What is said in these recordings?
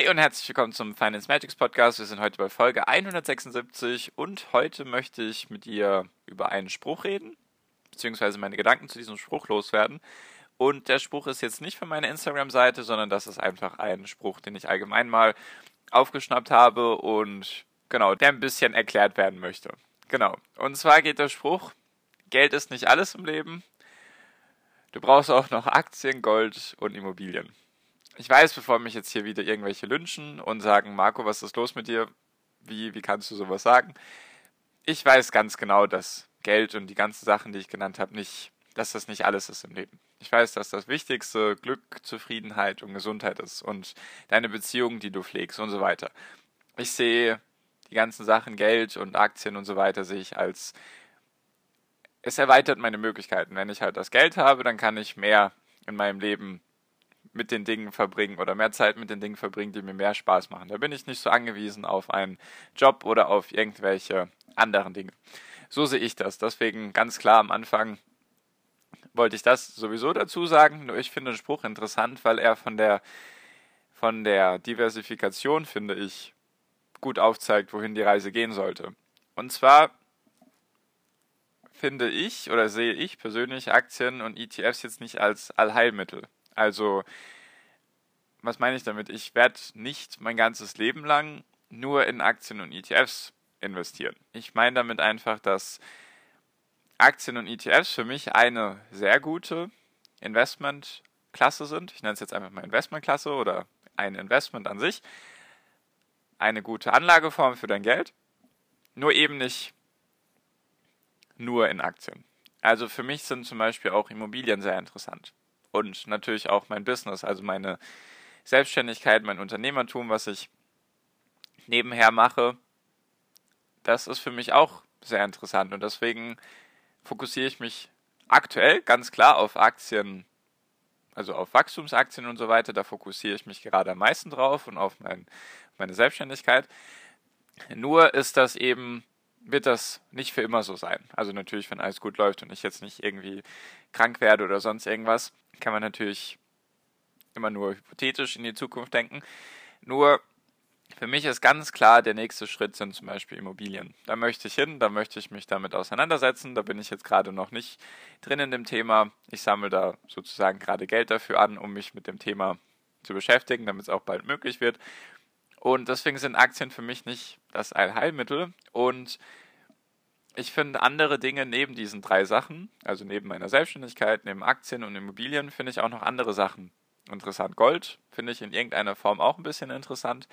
Hi und herzlich willkommen zum Finance Magics Podcast. Wir sind heute bei Folge 176 und heute möchte ich mit dir über einen Spruch reden, beziehungsweise meine Gedanken zu diesem Spruch loswerden. Und der Spruch ist jetzt nicht von meiner Instagram-Seite, sondern das ist einfach ein Spruch, den ich allgemein mal aufgeschnappt habe und genau, der ein bisschen erklärt werden möchte. Genau. Und zwar geht der Spruch, Geld ist nicht alles im Leben. Du brauchst auch noch Aktien, Gold und Immobilien ich weiß, bevor mich jetzt hier wieder irgendwelche lynchen und sagen, Marco, was ist los mit dir? Wie, wie kannst du sowas sagen? Ich weiß ganz genau, dass Geld und die ganzen Sachen, die ich genannt habe, nicht, dass das nicht alles ist im Leben. Ich weiß, dass das Wichtigste Glück, Zufriedenheit und Gesundheit ist und deine Beziehungen, die du pflegst und so weiter. Ich sehe die ganzen Sachen, Geld und Aktien und so weiter, sehe ich als es erweitert meine Möglichkeiten. Wenn ich halt das Geld habe, dann kann ich mehr in meinem Leben mit den Dingen verbringen oder mehr Zeit mit den Dingen verbringen, die mir mehr Spaß machen. Da bin ich nicht so angewiesen auf einen Job oder auf irgendwelche anderen Dinge. So sehe ich das. Deswegen ganz klar am Anfang wollte ich das sowieso dazu sagen. Nur ich finde den Spruch interessant, weil er von der von der Diversifikation, finde ich, gut aufzeigt, wohin die Reise gehen sollte. Und zwar finde ich oder sehe ich persönlich Aktien und ETFs jetzt nicht als Allheilmittel. Also, was meine ich damit? Ich werde nicht mein ganzes Leben lang nur in Aktien und ETFs investieren. Ich meine damit einfach, dass Aktien und ETFs für mich eine sehr gute Investmentklasse sind. Ich nenne es jetzt einfach mal Investmentklasse oder ein Investment an sich. Eine gute Anlageform für dein Geld. Nur eben nicht nur in Aktien. Also für mich sind zum Beispiel auch Immobilien sehr interessant und natürlich auch mein Business, also meine Selbstständigkeit, mein Unternehmertum, was ich nebenher mache, das ist für mich auch sehr interessant und deswegen fokussiere ich mich aktuell ganz klar auf Aktien, also auf Wachstumsaktien und so weiter. Da fokussiere ich mich gerade am meisten drauf und auf mein, meine Selbstständigkeit. Nur ist das eben wird das nicht für immer so sein. Also natürlich, wenn alles gut läuft und ich jetzt nicht irgendwie krank werde oder sonst irgendwas, kann man natürlich immer nur hypothetisch in die Zukunft denken. Nur für mich ist ganz klar, der nächste Schritt sind zum Beispiel Immobilien. Da möchte ich hin, da möchte ich mich damit auseinandersetzen. Da bin ich jetzt gerade noch nicht drin in dem Thema. Ich sammle da sozusagen gerade Geld dafür an, um mich mit dem Thema zu beschäftigen, damit es auch bald möglich wird. Und deswegen sind Aktien für mich nicht das Allheilmittel. Und ich finde andere Dinge neben diesen drei Sachen, also neben meiner Selbstständigkeit, neben Aktien und Immobilien, finde ich auch noch andere Sachen interessant. Gold finde ich in irgendeiner Form auch ein bisschen interessant.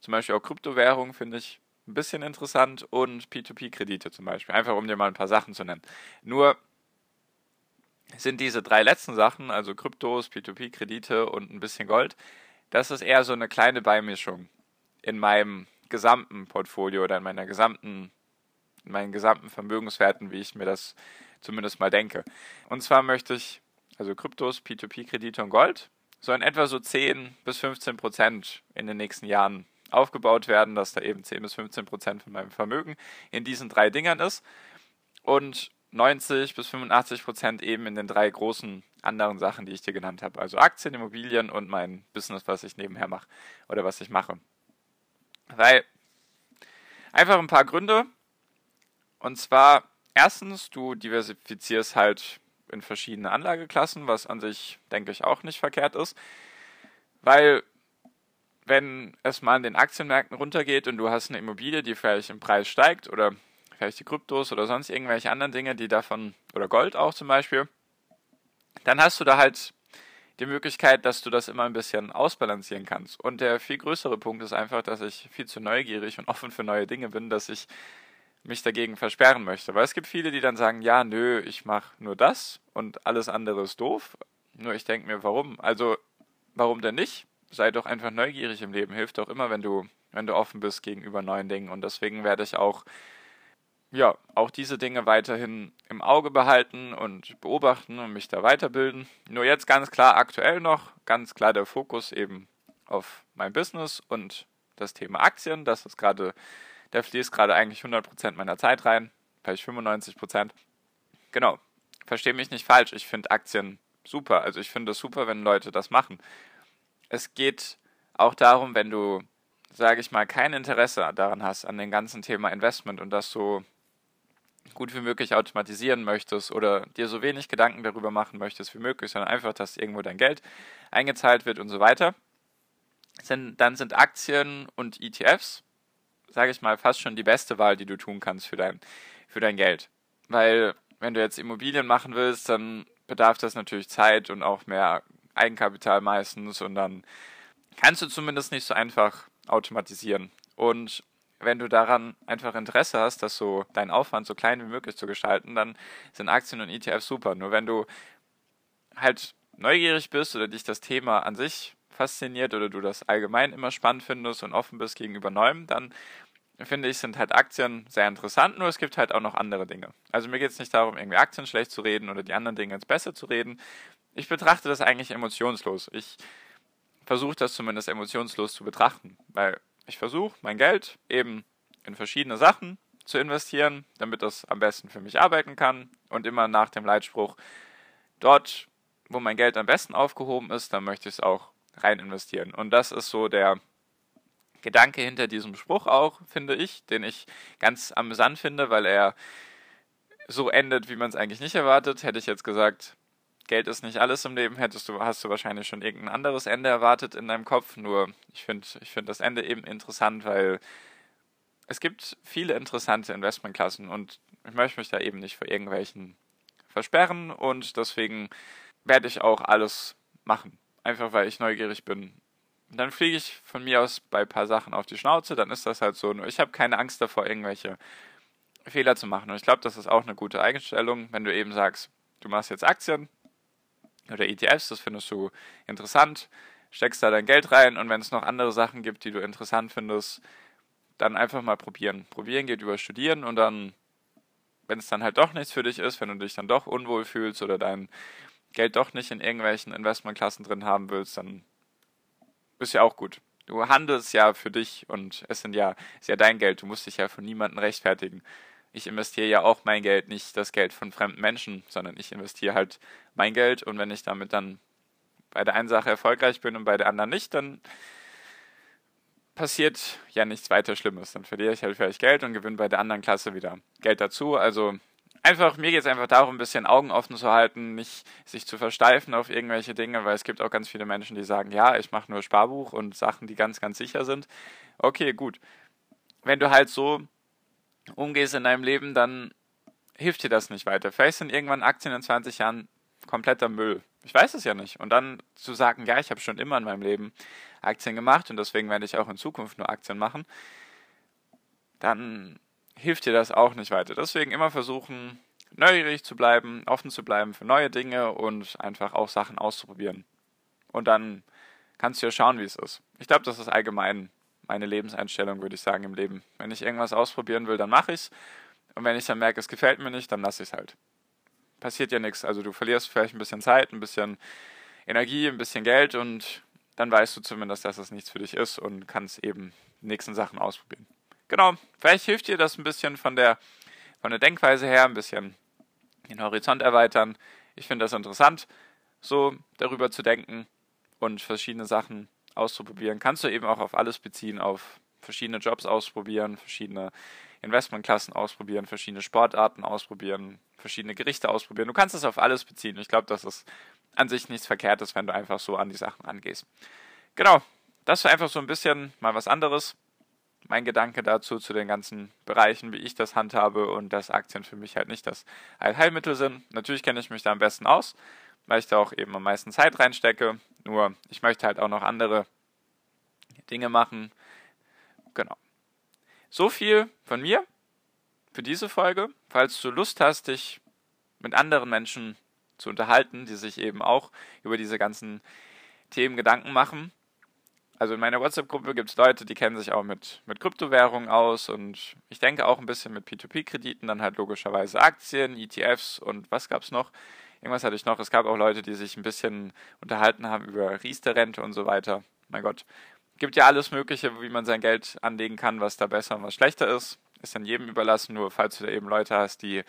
Zum Beispiel auch Kryptowährungen finde ich ein bisschen interessant und P2P-Kredite zum Beispiel. Einfach um dir mal ein paar Sachen zu nennen. Nur sind diese drei letzten Sachen, also Kryptos, P2P-Kredite und ein bisschen Gold, das ist eher so eine kleine Beimischung in meinem gesamten Portfolio oder in meiner gesamten, in meinen gesamten Vermögenswerten, wie ich mir das zumindest mal denke. Und zwar möchte ich, also Kryptos, P2P-Kredite und Gold, so in etwa so 10 bis 15 Prozent in den nächsten Jahren aufgebaut werden, dass da eben 10 bis 15 Prozent von meinem Vermögen in diesen drei Dingern ist und 90 bis 85 Prozent eben in den drei großen anderen Sachen, die ich dir genannt habe. Also Aktien, Immobilien und mein Business, was ich nebenher mache oder was ich mache. Weil einfach ein paar Gründe. Und zwar erstens, du diversifizierst halt in verschiedene Anlageklassen, was an sich, denke ich, auch nicht verkehrt ist. Weil wenn es mal an den Aktienmärkten runtergeht und du hast eine Immobilie, die vielleicht im Preis steigt oder vielleicht die Kryptos oder sonst irgendwelche anderen Dinge, die davon, oder Gold auch zum Beispiel, dann hast du da halt die Möglichkeit, dass du das immer ein bisschen ausbalancieren kannst. Und der viel größere Punkt ist einfach, dass ich viel zu neugierig und offen für neue Dinge bin, dass ich mich dagegen versperren möchte. Weil es gibt viele, die dann sagen, ja, nö, ich mache nur das und alles andere ist doof. Nur ich denke mir, warum? Also, warum denn nicht? sei doch einfach neugierig im Leben. Hilft doch immer, wenn du, wenn du offen bist gegenüber neuen Dingen. Und deswegen werde ich auch, ja, auch diese Dinge weiterhin im Auge behalten und beobachten und mich da weiterbilden. Nur jetzt ganz klar aktuell noch, ganz klar der Fokus eben auf mein Business und das Thema Aktien. Das ist gerade, der fließt gerade eigentlich 100% meiner Zeit rein, vielleicht 95%. Genau, verstehe mich nicht falsch, ich finde Aktien super. Also ich finde es super, wenn Leute das machen. Es geht auch darum, wenn du, sage ich mal, kein Interesse daran hast, an dem ganzen Thema Investment und das so gut wie möglich automatisieren möchtest oder dir so wenig Gedanken darüber machen möchtest wie möglich, sondern einfach, dass irgendwo dein Geld eingezahlt wird und so weiter, sind, dann sind Aktien und ETFs, sage ich mal, fast schon die beste Wahl, die du tun kannst für dein, für dein Geld. Weil wenn du jetzt Immobilien machen willst, dann bedarf das natürlich Zeit und auch mehr Eigenkapital meistens und dann kannst du zumindest nicht so einfach automatisieren. Und wenn du daran einfach Interesse hast, das so deinen Aufwand so klein wie möglich zu gestalten, dann sind Aktien und ETFs super. Nur wenn du halt neugierig bist oder dich das Thema an sich fasziniert oder du das allgemein immer spannend findest und offen bist gegenüber Neuem, dann finde ich, sind halt Aktien sehr interessant, nur es gibt halt auch noch andere Dinge. Also mir geht es nicht darum, irgendwie Aktien schlecht zu reden oder die anderen Dinge ins Besser zu reden. Ich betrachte das eigentlich emotionslos. Ich versuche das zumindest emotionslos zu betrachten, weil ich versuche, mein Geld eben in verschiedene Sachen zu investieren, damit das am besten für mich arbeiten kann und immer nach dem Leitspruch, dort, wo mein Geld am besten aufgehoben ist, dann möchte ich es auch rein investieren. Und das ist so der Gedanke hinter diesem Spruch auch, finde ich, den ich ganz amüsant finde, weil er so endet, wie man es eigentlich nicht erwartet. Hätte ich jetzt gesagt, Geld ist nicht alles im Leben, hättest du, hast du wahrscheinlich schon irgendein anderes Ende erwartet in deinem Kopf. Nur ich finde ich find das Ende eben interessant, weil es gibt viele interessante Investmentklassen und ich möchte mich da eben nicht vor irgendwelchen versperren und deswegen werde ich auch alles machen. Einfach weil ich neugierig bin dann fliege ich von mir aus bei ein paar Sachen auf die Schnauze, dann ist das halt so. Nur ich habe keine Angst davor, irgendwelche Fehler zu machen. Und ich glaube, das ist auch eine gute Einstellung, wenn du eben sagst, du machst jetzt Aktien oder ETFs, das findest du interessant, steckst da dein Geld rein und wenn es noch andere Sachen gibt, die du interessant findest, dann einfach mal probieren. Probieren geht über Studieren und dann, wenn es dann halt doch nichts für dich ist, wenn du dich dann doch unwohl fühlst oder dein Geld doch nicht in irgendwelchen Investmentklassen drin haben willst, dann ist ja auch gut. Du handelst ja für dich und es sind ja, ist ja dein Geld. Du musst dich ja von niemandem rechtfertigen. Ich investiere ja auch mein Geld, nicht das Geld von fremden Menschen, sondern ich investiere halt mein Geld und wenn ich damit dann bei der einen Sache erfolgreich bin und bei der anderen nicht, dann passiert ja nichts weiter Schlimmes. Dann verliere ich halt vielleicht Geld und gewinne bei der anderen Klasse wieder Geld dazu. Also einfach, mir geht es einfach darum, ein bisschen Augen offen zu halten, nicht sich zu versteifen auf irgendwelche Dinge, weil es gibt auch ganz viele Menschen, die sagen, ja, ich mache nur Sparbuch und Sachen, die ganz, ganz sicher sind. Okay, gut. Wenn du halt so umgehst in deinem Leben, dann hilft dir das nicht weiter. Vielleicht sind irgendwann Aktien in 20 Jahren kompletter Müll. Ich weiß es ja nicht. Und dann zu sagen, ja, ich habe schon immer in meinem Leben Aktien gemacht und deswegen werde ich auch in Zukunft nur Aktien machen, dann hilft dir das auch nicht weiter. Deswegen immer versuchen, neugierig zu bleiben, offen zu bleiben für neue Dinge und einfach auch Sachen auszuprobieren. Und dann kannst du ja schauen, wie es ist. Ich glaube, das ist allgemein meine Lebenseinstellung, würde ich sagen, im Leben. Wenn ich irgendwas ausprobieren will, dann mache ich es. Und wenn ich dann merke, es gefällt mir nicht, dann lasse ich es halt. Passiert ja nichts. Also du verlierst vielleicht ein bisschen Zeit, ein bisschen Energie, ein bisschen Geld und dann weißt du zumindest, dass es nichts für dich ist und kannst eben die nächsten Sachen ausprobieren. Genau, vielleicht hilft dir das ein bisschen von der, von der Denkweise her, ein bisschen den Horizont erweitern. Ich finde das interessant, so darüber zu denken und verschiedene Sachen auszuprobieren. Kannst du eben auch auf alles beziehen, auf verschiedene Jobs ausprobieren, verschiedene Investmentklassen ausprobieren, verschiedene Sportarten ausprobieren, verschiedene Gerichte ausprobieren. Du kannst es auf alles beziehen. Ich glaube, dass es an sich nichts Verkehrtes, wenn du einfach so an die Sachen angehst. Genau, das war einfach so ein bisschen mal was anderes mein Gedanke dazu, zu den ganzen Bereichen, wie ich das handhabe und dass Aktien für mich halt nicht das Heilmittel sind. Natürlich kenne ich mich da am besten aus, weil ich da auch eben am meisten Zeit reinstecke. Nur ich möchte halt auch noch andere Dinge machen. Genau. So viel von mir für diese Folge. Falls du Lust hast, dich mit anderen Menschen zu unterhalten, die sich eben auch über diese ganzen Themen Gedanken machen, Also in meiner WhatsApp-Gruppe gibt es Leute, die kennen sich auch mit, mit Kryptowährungen aus und ich denke auch ein bisschen mit P2P-Krediten, dann halt logischerweise Aktien, ETFs und was gab es noch? Irgendwas hatte ich noch. Es gab auch Leute, die sich ein bisschen unterhalten haben über Riester-Rente und so weiter. Mein Gott. Gibt ja alles Mögliche, wie man sein Geld anlegen kann, was da besser und was schlechter ist. Ist dann jedem überlassen, nur falls du da eben Leute hast, die,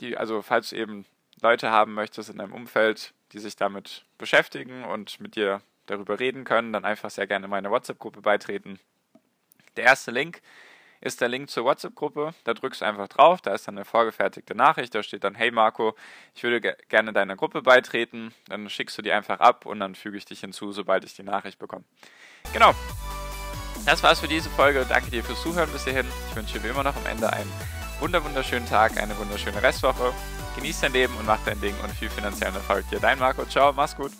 die, also falls du eben Leute haben möchtest in deinem Umfeld, die sich damit beschäftigen und mit dir darüber reden können, dann einfach sehr gerne meine WhatsApp-Gruppe beitreten. Der erste Link ist der Link zur WhatsApp-Gruppe. Da drückst du einfach drauf, da ist dann eine vorgefertigte Nachricht, da steht dann, hey Marco, ich würde ge gerne deiner Gruppe beitreten. Dann schickst du die einfach ab und dann füge ich dich hinzu, sobald ich die Nachricht bekomme. Genau. Das war's für diese Folge. Danke dir fürs Zuhören bis hierhin. Ich wünsche dir wie immer noch am Ende einen wunderschönen Tag, eine wunderschöne Restwoche. Genieß dein Leben und mach dein Ding und viel finanziellen Erfolg dir. Dein Marco. Ciao, mach's gut.